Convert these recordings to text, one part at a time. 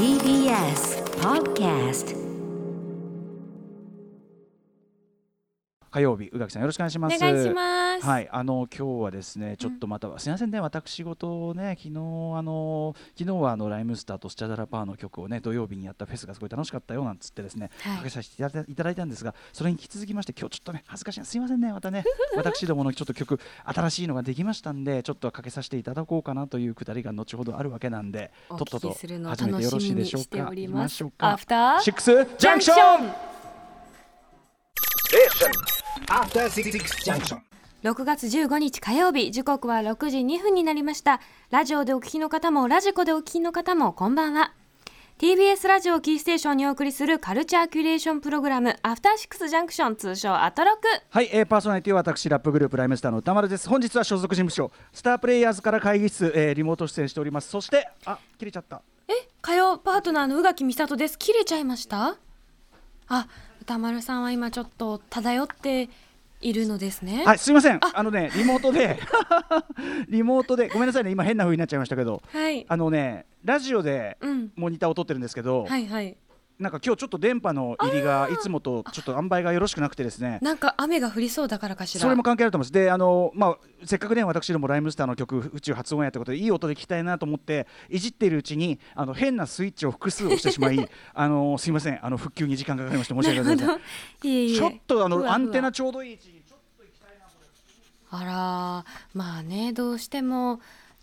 TBS Podcast 火曜日宇垣さんよろしくお願いします。お願いします。はいあの今日はですねちょっとまた、すみませんね私事をね昨日あの昨日はあのライムスターとスチャダラパーの曲をね土曜日にやったフェスがすごい楽しかったよなんつってですね、はい。かけさせていただいたんですがそれに引き続きまして今日ちょっとね恥ずかしいなすいませんねまたね 私どものちょっと曲新しいのができましたんでちょっとかけさせていただこうかなというくだりが後ほどあるわけなんでおとっとと始めてよろしいでしょうか？アフターシックスジャンクション.6月15日火曜日時刻は6時2分になりました。ラジオでお聞きの方もラジコでお聞きの方もこんばんは。TBS ラジオキーステーションにお送りするカルチャーキュレーションプログラムアフターシックスジャンクション通称アトロク。はい、えー、パーソナリティは私ラップグループライムスターの歌丸です。本日は所属事務所スタープレイヤーズから会議室、えー、リモート出演しております。そしてあ切れちゃった。え火曜パートナーの宇垣美里です。切れちゃいました？あ歌丸さんは今ちょっと漂っているのですね。はいすいません。あ。のねリモートで。リモートで。ごめんなさいね。今変な風になっちゃいましたけど。はい。あのねラジオでうん。モニターを撮ってるんですけど、はいはいなんか今日ちょっと電波の入りがいつもとちょっと塩梅がよろしくなくてですね。なんか雨が降りそうだからかしら。それも関係あると思います。で、あのまあせっかくね私どもライムスターの曲宇宙発音やってことでいい音で聞きたいなと思っていじっているうちにあの変なスイッチを複数押してしまい、あのすいませんあの復旧に時間がかかりまして申し訳ございません。ちょっとあのアンテナちょうどいい位置にちょっあらまあねどうしても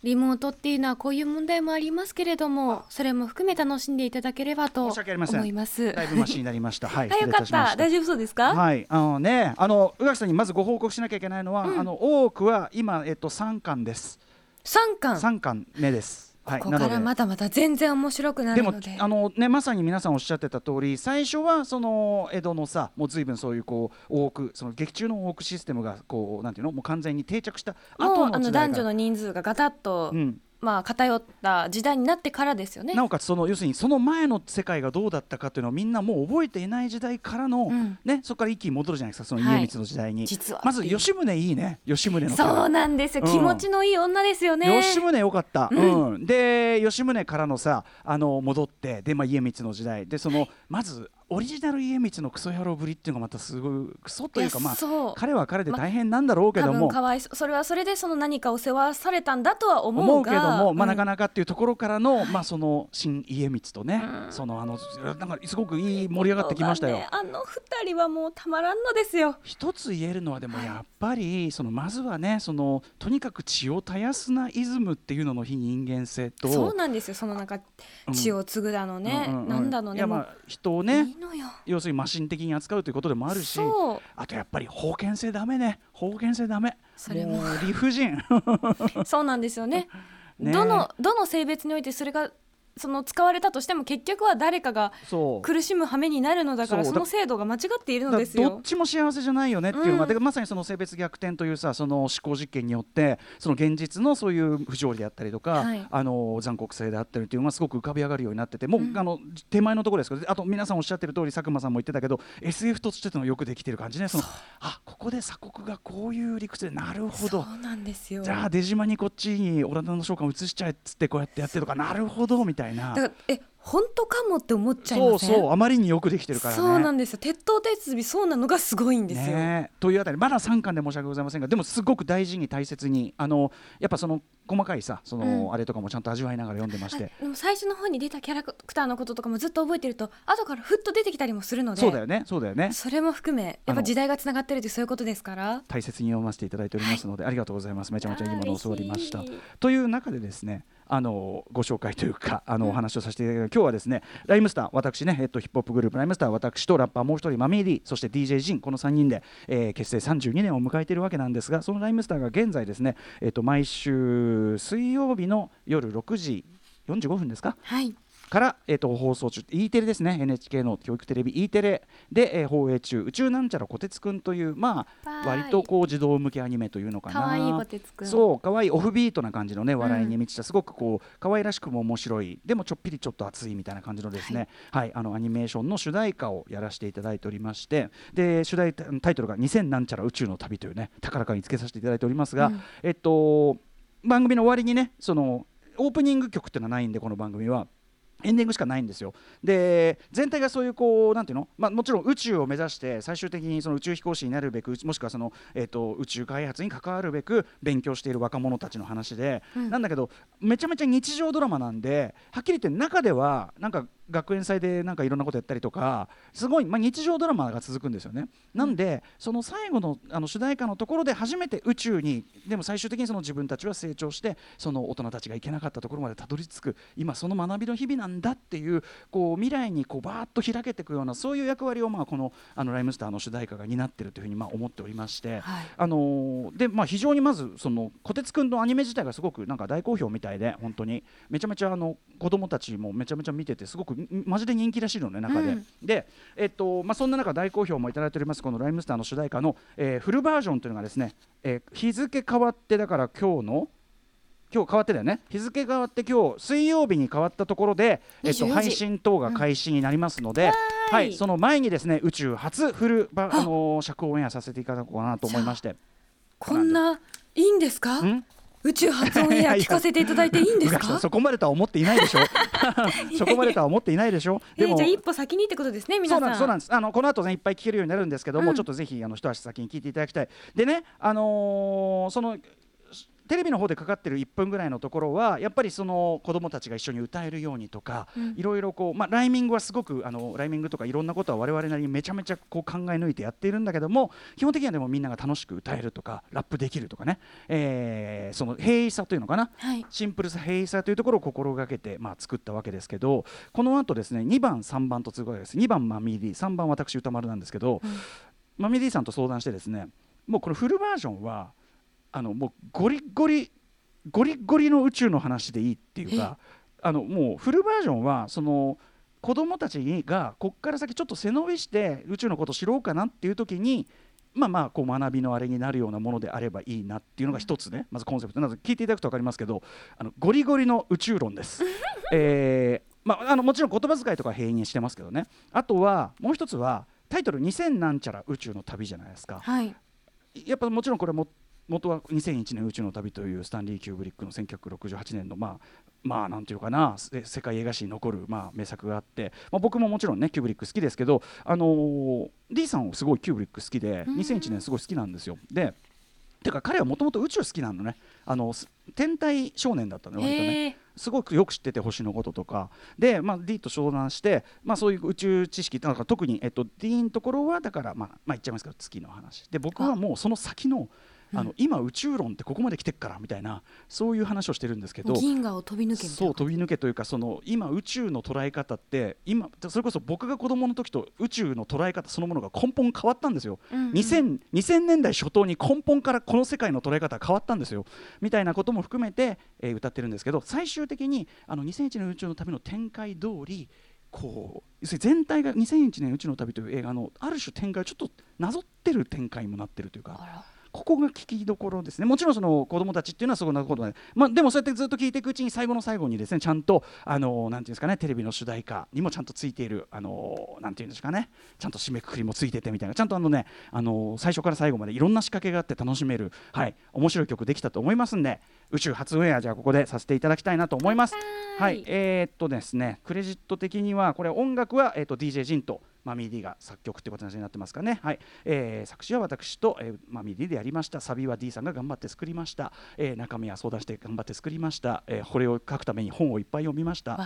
リモートっていうのはこういう問題もありますけれどもそれも含め楽しんでいただければと思います。だいぶマシになりました。はい。あよかった大丈夫そうですか、はい、あのね、あの宇垣さんにまずご報告しなきゃいけないのは、うんあの多くは今えっと三巻です。三巻？三巻目です。はい。ここからまだまだ全然面白くなでもるので。あのねまさに皆さんおっしゃってた通り最初はその江戸のさもう随分そういうこう多くその劇中の多くシステムがこうなんていうのもう完全に定着した後あのの時代が。男女の人数がガタッと、うん、まあ偏った時代になってからですよね。なおかつその要するにその前の世界がどうだったかっていうのをみんなもう覚えていない時代からの、うん。ねそこから一気に戻るじゃないですかそのはい。家光の時代に、実は。まず吉宗いいね。吉宗のそうなんですよ、うん。気持ちのいい女ですよね。吉宗よかった、うん。で吉宗からのさあの戻ってで、まあ、家光の時代。でその、まずオリジナル家光のクソ野郎ぶりっていうのがまたすごいクソというかまあ彼は彼で大変なんだろうけ多ども、分かわいそそれはそれでその何かを世話されたんだとは思うが思うけども、まあ、うん。なかなかっていうところからの、まあ、その新家光とね、うん。そのあのなんかすごくいい盛り上がってきましたよ。ねあの二人はもうたまらんのですよ。一つ言えるのはでもやっぱりそのまずはねそのとにかく血を絶やすなイズムっていうのの非人間性とそうなんですよ。そのなんかうん。血を継ぐだのね、うんうんうん。なんだのねまあ人をいねいのよ。要するにマシン的に扱うということでもあるしあとやっぱり封建性ダメね。封建性ダメ。それもう理不尽。そうなんですよね。ねどのどの性別においてそれがその使われたとしても結局は誰かが苦しむ羽目になるのだからその制度が間違っているのだですよ。どっちも幸せじゃないよねっていうのが、うん。でまさにその性別逆転というさその思考実験によってその現実のそういう不条理であったりとか、はい。あの残酷性であったりっていうのがすごく浮かび上がるようになっててもう、あの手前のところですけどあと皆さんおっしゃってる通り佐久間さんも言ってたけど SF としてのよくできてる感じね。そのあここで鎖国がこういう理屈でなるほど。そうなんですよ。じゃあ出島にこっちにオランダの召喚移しちゃえっつってこうやってやってるとかなるほどみたいなだからえ本当かもって思っちゃいそうそうあまりによくできてるからね。そうなんですよ。鉄頭鉄尾そうなのがすごいんですよ。ね。えというあたりまだ3巻で申し訳ございませんがでもすごく大事に大切にあのやっぱその細かいさその、うん。あれとかもちゃんと味わいながら読んでまして、最初の方に出たキャラクターのこととかもずっと覚えてると後からふっと出てきたりもするので。そうだよね。そうだよね。それも含めやっぱ時代がつながってるってそういうことですから。大切に読ませていただいておりますので、ありがとうございます。めちゃめちゃいいものを教わりましたという中でですねあのご紹介というかあのお話をさせていただき今日はですねライムスター私ね、えっと、ヒップホップグループライムスター私とラッパーもう一人マミーディそして DJ ジンこの3人で、えー結成32年を迎えているわけなんですがそのライムスターが現在ですね、えっと、毎週水曜日の夜6時45分ですか？はい。から、えー、と放送中 E テレですね。NHK の教育テレビ E テレで、えー放映中「宇宙なんちゃらこてつくん」というまあ割とこう児童向けアニメというのかな。可愛いこてつくん。そう可愛いオフビートな感じのね笑いに満ちた、すごくこう可愛らしくも面白いでもちょっぴりちょっと熱いみたいな感じのですね、はい。あのアニメーションの主題歌をやらせていただいておりまして。で主題タイトルが「2000なんちゃら宇宙の旅」というね高らかにつけさせていただいておりますが、うん。えっと番組の終わりにねそのオープニング曲っていうのはないんでこの番組は。エンディングしかないんですよ。で全体がそういうこうなんていうの、まあ、もちろん宇宙を目指して最終的にその宇宙飛行士になるべくもしくはその、えー、と宇宙開発に関わるべく勉強している若者たちの話で、うん。なんだけどめちゃめちゃ日常ドラマなんではっきり言って中ではなんか学園祭でなんかいろんなことやったりとかすごい、まあ、日常ドラマが続くんですよね。なんでその最後のあの主題歌のところで初めて宇宙にでも最終的にその自分たちは成長してその大人たちが行けなかったところまでたどり着く今その学びの日々なんだっていうこう未来にこうバーッと開けていくようなそういう役割をまあこのあのライムスターの主題歌が担っているというふうにまあ思っておりまして。はいあのーでまあ、非常にまずそのこてつくんのアニメ自体がすごくなんか大好評みたいで本当にめちゃめちゃあの子供たちもめちゃめちゃ見ててすごくんマジで人気らしいのね中で、うん。で、えっとまあ、そんな中大好評もいただいておりますこの「ライムスター」の主題歌の、えーフルバージョンというのがですね、えー日付変わってだから今日の今日変わってだよね。日付変わって今日水曜日に変わったところで、えっと、24時。配信等が開始になりますので、はい、その前にですね宇宙初フルバ、あ。のー尺オンエアさせていただこうかなと思いまして。こんないいんですか？ん宇宙発音エア聞かせていただいていいんですか？そこまでとは思っていないでしょ。そこまでとは思っていないでしょ。えーじゃあ一歩先にってことですね皆さん。そうなんですあのこの後ねいっぱい聞けるようになるんですけども、うんちょっとぜひあの一足先に聞いていただきたい。でねあのーそのテレビの方でかかってる1分ぐらいのところはやっぱりその子供たちが一緒に歌えるようにとか、うん。いろいろこう、まあ、ライミングはすごくあのライミングとかいろんなことは我々なりにめちゃめちゃこう考え抜いてやっているんだけども基本的にはでもみんなが楽しく歌えるとかラップできるとかね、えーその平易さというのかな？はい。シンプルさ平易さというところを心がけて、まあ、作ったわけですけどこの後ですね2番3番と続くわけです。2番マミーディ3番私歌丸なんですけど、うん。マミーディさんと相談してですねもうこのフルバージョンはあのもうゴリゴリゴリゴリの宇宙の話でいいっていうかあのもうフルバージョンはその子供たちがこっから先ちょっと背伸びして宇宙のことを知ろうかなっていう時にまあまあこう学びのあれになるようなものであればいいなっていうのが一つね。まずコンセプト。なので聞いていただくと分かりますけどあのゴリゴリの宇宙論です。えーまあ、あのもちろん言葉遣いとか平易にしてますけどね。あとはもう一つはタイトル「2000なんちゃら宇宙の旅」じゃないですか。はい。やっぱもちろんこれも元は2001年宇宙の旅というスタンリー・キューブリックの1968年のまあまあなんていうかなせ世界映画史に残るまあ名作があって、まあ、僕ももちろんねキューブリック好きですけどあのー D さんをすごいキューブリック好きでうん。2001年すごい好きなんですよ。でてか彼はもともと宇宙好きなのね。あのす天体少年だったのよ割とね。すごくよく知ってて星のこととか。で、まあ、D と相談して、まあ、そういう宇宙知識なんか特に、えっと、D のところはだから、まあまあ、言っちゃいますけど月の話。で僕はもうその先のあの、今宇宙論ってここまで来てっからみたいなそういう話をしてるんですけど銀河を飛び抜けそう飛び抜けというかその今宇宙の捉え方って今それこそ僕が子供の時と宇宙の捉え方そのものが根本変わったんですよ。うんうん。2000, 2000年代初頭に根本からこの世界の捉え方が変わったんですよ。みたいなことも含めて、えー歌ってるんですけど最終的にあの2001年宇宙の旅の展開通りこう全体が2001年宇宙の旅という映画のある種展開をちょっとなぞってる展開にもなってるというかここが聞きどころですね。もちろんその子供たちっていうのはそんなことない、まあ、でもそうやってずっと聞いていくうちに最後の最後にですねちゃんとあのなんていうんですかねテレビの主題歌にもちゃんとついているあのなんていうんですかね。ちゃんと締めくくりもついててみたいな。ちゃんとあのねあの最初から最後までいろんな仕掛けがあって楽しめるはい面白い曲できたと思いますんで宇宙初オンエアじゃあここでさせていただきたいなと思います。はい、えーっとですねクレジット的にはこれ音楽は、えーっと DJ ジンとマミーが作曲という形になってますかね、はい。えー作詞は私と、えーマミーでやりました。サビは D さんが頑張って作りました、えー中身は相談して頑張って作りました、えーこれを書くために本をいっぱい読みました。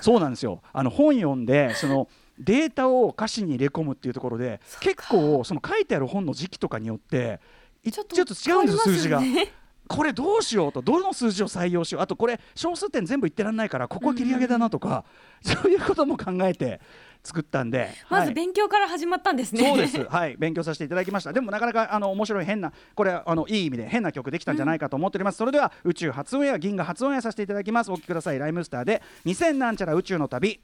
そうなんですよ。あの本読んでそのデータを歌詞に入れ込むっていうところで結構その書いてある本の時期とかによっていちょっと違うんですよ数字が。これどうしようとどの数字を採用しよう。あとこれ小数点全部言ってらんないからここは切り上げだなとか、そういうことも考えて作ったんで、まずはい勉強から始まったんですね。そうです、はい、勉強させていただきました。でもなかなかあの面白い変なこれあのいい意味で変な曲できたんじゃないかと思っております。それでは宇宙初オンエア銀河初オンエアさせていただきます。お聞きください。ライムスターで2000なんちゃら宇宙の旅。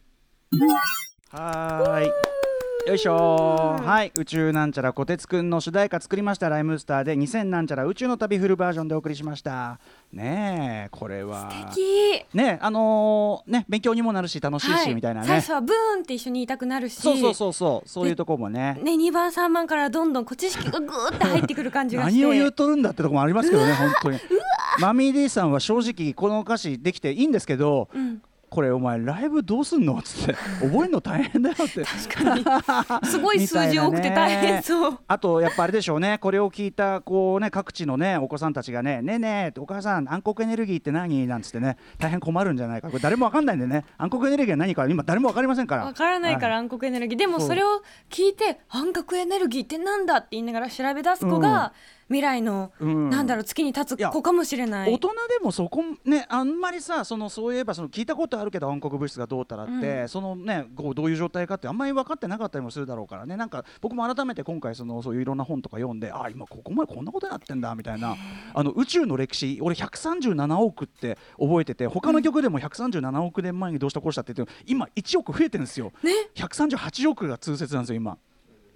はーい。よいしょ。ーはい。宇宙なんちゃらこてつくんの主題歌作りました。ライムスターで2000なんちゃら宇宙の旅フルバージョンでお送りしました。ねえこれは。素敵。ねあのーね勉強にもなるし楽しいし、はい。みたいなね。最初はブーンって一緒にいたくなるし。そうそうそうそう。そういうとこもね。ね、2番3番からどんどんこう知識がぐーって入ってくる感じがして。何を言うとるんだってとこもありますけどね本当に。マミー D さんは正直この歌詞できていいんですけどうん、これお前ライブどうすんの?」っつって「覚えるの大変だよ」って。すごい数字多くて大変そう。あとやっぱあれでしょうね。これを聞いたこうね各地のねお子さんたちがね「ねえねえお母さん暗黒エネルギーって何?」なんつってね。大変困るんじゃないか。これ誰もわかんないんでね。暗黒エネルギーは何か。今誰もわかりませんから。わからないからは暗黒エネルギー、でもそれを聞いて暗黒エネルギーってなんだ？って言いながら調べ出す子が、未来の、うん。なんだろう月に立つ子かもしれない。大人でもそこねあんまりさそのそういえばその聞いたことあるけど暗黒物質がどうたらって、そのねこうどういう状態かってあんまり分かってなかったりもするだろうからね。なんか僕も改めて今回そのそういういろんな本とか読んであ今ここまでこんなことやってんだみたいな。あの宇宙の歴史俺137億って覚えてて他の曲でも137億年前にどうしたこうしたって言って今1億増えてるんですよ、ね。138億が通説なんですよ今。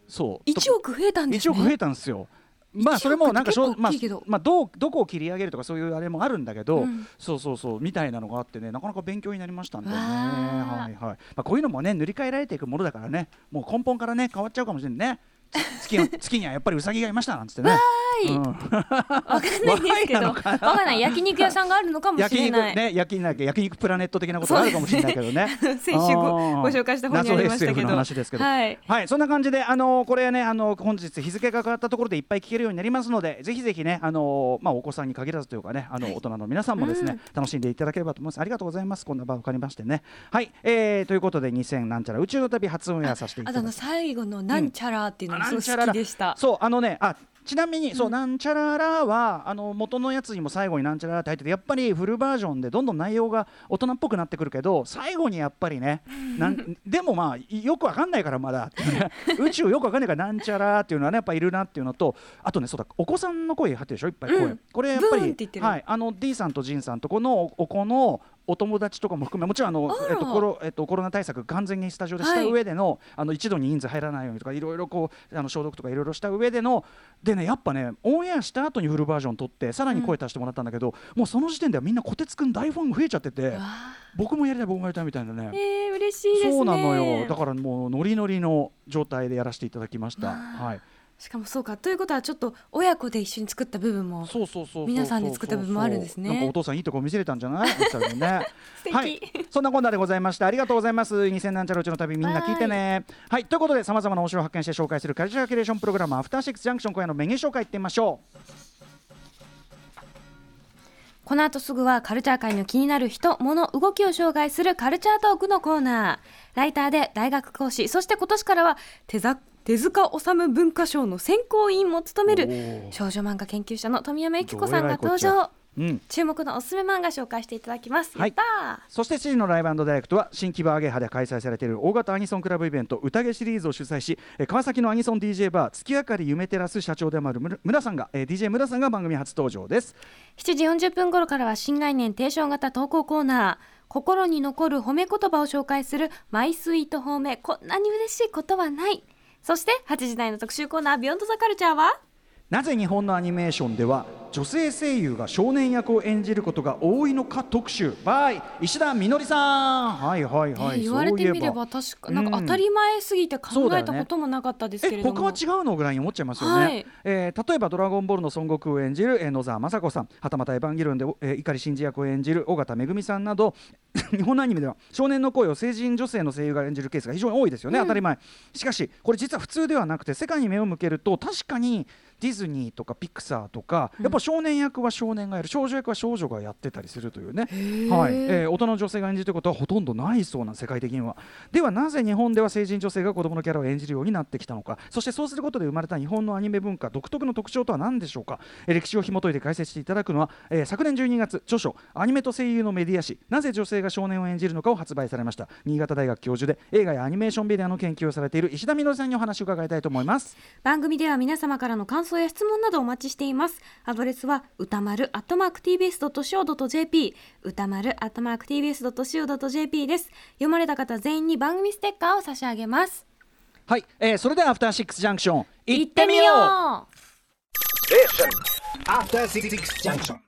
そう。1億増えたんです1ね億増えたんですよ。まあ1それもなんかしょまあまあどうどこを切り上げるとかそういうあれもあるんだけど、うん。そうそうそうみたいなのがあってねなかなか勉強になりましたんでね。はいはい。まあこういうのもね塗り替えられていくものだからねもう根本からね変わっちゃうかもしれないね。つ月に 月にはやっぱりウサギがいましたなんつってね。はい。うん。わかんないですけど。わわかんない。焼肉屋さんがあるのかもし焼肉れない、ね焼肉焼肉プラネット的なことがあるかもしれないけどね。先週ごご紹介した本にありましたけど。話ですけど。はい。はい、そんな感じで、あのこれね、あの本日日付が変わったところでいっぱい聞けるようになりますので、ぜひぜひね、あのまあお子さんに限らずというかね、あの大人の皆さんもですね、楽しんでいただければと思います。ありがとうございます。こんな場を借りましてね。はい、えー、ということで2000なんちゃら宇宙の旅初オンエアさせていただきます。最後のなんちゃらっていうのなんちゃらきでした、そうあのねあちなみに、そうなんちゃららはあの元のやつにも最後になんちゃららって入っててやっぱりフルバージョンでどんどん内容が大人っぽくなってくるけど最後にやっぱりねなんでもまあよくわかんないからまだ。宇宙よくわかんないからなんちゃらっていうのはねやっぱいるなっていうのとあとねそうだお子さんの声入ってるでしょ？いっぱい声、うん。これやっぱりはいあの D さんとジンさんとこのおお子のお友達とかも含めもちろんあのえっとコロえっとコロナ対策完全にスタジオでしたはい上での、あの一度に人数入らないようにとかいろいろこうあの消毒とかいろいろした上でのでねやっぱねオンエアした後にフルバージョン撮ってさらに声足してもらったんだけど、もうその時点ではみんなこてつくん大ファン増えちゃってて僕もやりたい僕もやりたいみたいなね。えー、嬉しいですね。そうなのよ。だからもうノリノリの状態でやらせていただきました。はい、しかもそうかということはちょっと親子で一緒に作った部分もそうそうそう皆さんで作った部分もあるんですねなんかお父さんいいとこ見せれたんじゃない？ね。はい、そんなこんなでございました。ありがとうございます。2000なんちゃらうちの旅みんな聞いてね。はい、ということでさまざまな面白を発見して紹介するカルチャーキュレーションプログラムアフターシックスジャンクション今夜のメニュー紹介いってみましょう。この後すぐはカルチャー界の気になる人、物、動きを紹介するカルチャートークのコーナー。ライターで大学講師、そして今年からは手ざ手塚治虫文化賞の選考委員も務める少女漫画研究者の富山由紀子さんが登場っ。うん。注目のおすすめ漫画紹介していただきます。はいそして7時のライブダイレクトは新木場アゲハで開催されている大型アニソンクラブイベント宴シリーズを主催しえー川崎のアニソン DJ バー月明かり夢テラス社長でもある村村さんが、えー DJ 村さんが番組初登場ですー7時40分頃からは新概念提唱型投稿コーナー。心に残る褒め言葉を紹介するマイスイート褒め。こんなに嬉しいことはない。そして8時台の特集コーナービヨンドザカルチャーはなぜ日本のアニメーションでは女性声優が少年役を演じることが多いのか特集 by 石田みのりさん。はいはいはい、えー言われてみれば確かなんか当たり前すぎて考えたこともなかったですけえれども、他は違うのぐらいに思っちゃいますよね、はい。えー例えば「ドラゴンボール」の孫悟空を演じる、えー野沢雅子さん。はたまた「エヴァンゲリオンで」えー碇シンジ役を演じる尾形めぐみさんなど。日本のアニメでは少年の声を成人女性の声優が演じるケースが非常に多いですよね、当たり前。しかしこれ実は普通ではなくて世界に目を向けると確かにディズニーとかピクサーとか、やっぱ少年役は少年がやる少女役は少女がやってたりするというね、はい。えー大人の女性が演じることはほとんどないそうなん世界的には。ではなぜ日本では成人女性が子供のキャラを演じるようになってきたのか。そしてそうすることで生まれた日本のアニメ文化独特の特徴とは何でしょうか、えー歴史を紐解いて解説していただくのは、えー昨年12月著書「アニメと声優のメディア誌なぜ女性が少年を演じるのか」を発売されました。新潟大学教授で映画やアニメーションメディアの研究をされている石田みのりさんにお話を伺いたいと思います。番組では皆様からの感想や質問などお待ちしています。アドレスは歌丸 atmarktbs.co.jp 歌丸 atmarktbs.co.jp です。読まれた方全員に番組ステッカーを差し上げます。はい、えーそれではアフターシックスジャンクション行ってみよう。After Six Junction.